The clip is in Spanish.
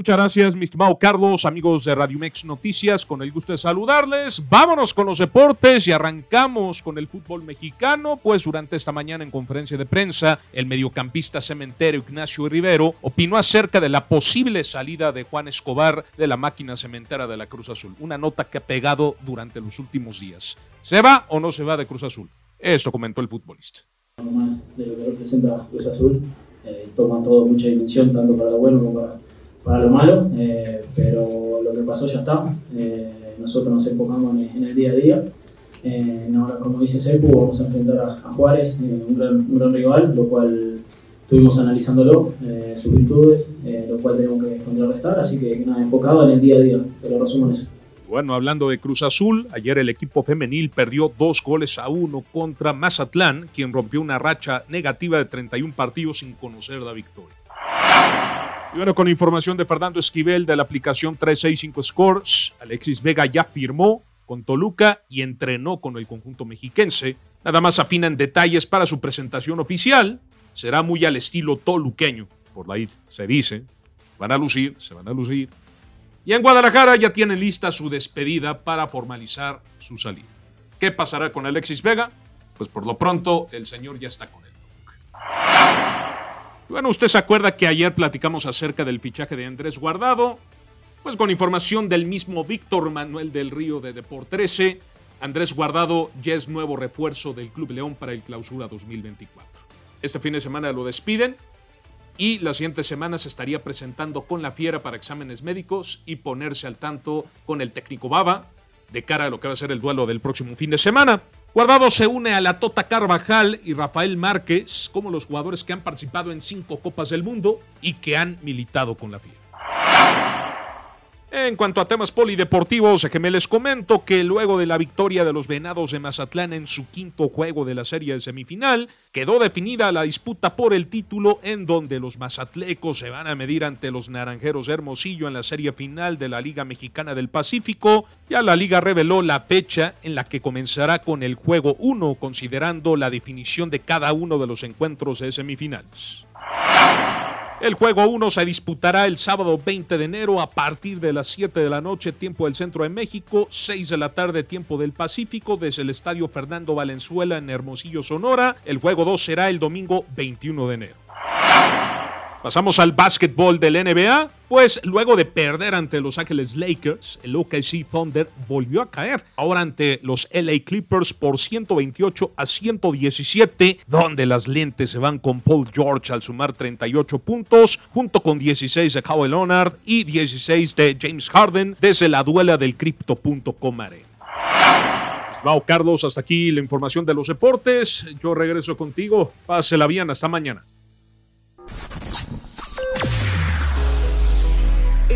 Muchas gracias, mi estimado Carlos, amigos de Radio Mex Noticias, con el gusto de saludarles. Vámonos con los deportes y arrancamos con el fútbol mexicano, pues durante esta mañana en conferencia de prensa, el mediocampista cementero Ignacio Rivero opinó acerca de la posible salida de Juan Escobar de la máquina cementera de la Cruz Azul, una nota que ha pegado durante los últimos días. ¿Se va o no se va de Cruz Azul? Esto comentó el futbolista. De lo que representa Cruz Azul, eh, toma todo mucha dimensión, tanto para lo bueno como para para lo malo, eh, pero lo que pasó ya está. Eh, nosotros nos enfocamos en, el día a día. Eh, ahora, como dice Sepu, vamos a enfrentar a, Juárez, un gran, un, gran, rival, lo cual estuvimos analizándolo, sus virtudes, lo cual tenemos que contrarrestar, así que nada, enfocado en el día a día, te lo resumo en eso. Bueno, hablando de Cruz Azul, ayer el equipo femenil perdió dos goles a uno contra Mazatlán, quien rompió una racha negativa de 31 partidos sin conocer la victoria. Y bueno, con información de Fernando Esquivel de la aplicación 365 Scores, Alexis Vega ya firmó con Toluca y entrenó con el conjunto mexiquense. Nada más afinan detalles para su presentación oficial. Será muy al estilo toluqueño, por ahí se dice. Van a lucir, se van a lucir. Y en Guadalajara ya tiene lista su despedida para formalizar su salida. ¿Qué pasará con Alexis Vega? Pues por lo pronto el señor ya está con él. Bueno, usted se acuerda que ayer platicamos acerca del fichaje de Andrés Guardado. Pues con información del mismo Víctor Manuel del Río de Deport 13, Andrés Guardado ya es nuevo refuerzo del Club León para el clausura 2024. Este fin de semana lo despiden y la siguiente semana se estaría presentando con la Fiera para exámenes médicos y ponerse al tanto con el técnico Baba de cara a lo que va a ser el duelo del próximo fin de semana. Guardado se une a la Tota Carvajal y Rafael Márquez como los jugadores que han participado en cinco Copas del Mundo y que han militado con la FIA. En cuanto a temas polideportivos, que me les comento que luego de la victoria de los Venados de Mazatlán en su quinto juego de la serie de semifinal, quedó definida la disputa por el título en donde los mazatlecos se van a medir ante los Naranjeros Hermosillo en la serie final de la Liga Mexicana del Pacífico. Ya la liga reveló la fecha en la que comenzará con el juego 1, considerando la definición de cada uno de los encuentros de semifinales. El juego 1 se disputará el sábado 20 de enero a partir de las 7 de la noche, tiempo del centro de México, 6 de la tarde, tiempo del Pacífico, desde el estadio Fernando Valenzuela en Hermosillo, Sonora. El juego 2 será el domingo 21 de enero. Pasamos al básquetbol del NBA, pues luego de perder ante Los Ángeles Lakers, el OKC Thunder volvió a caer, ahora ante los LA Clippers por 128 a 117, donde las lentes se van con Paul George al sumar 38 puntos, junto con 16 de Kawhi Leonard y 16 de James Harden desde la duela del Crypto.com Arena. Carlos, hasta aquí la información de los deportes. Yo regreso contigo. Pásela bien, hasta mañana.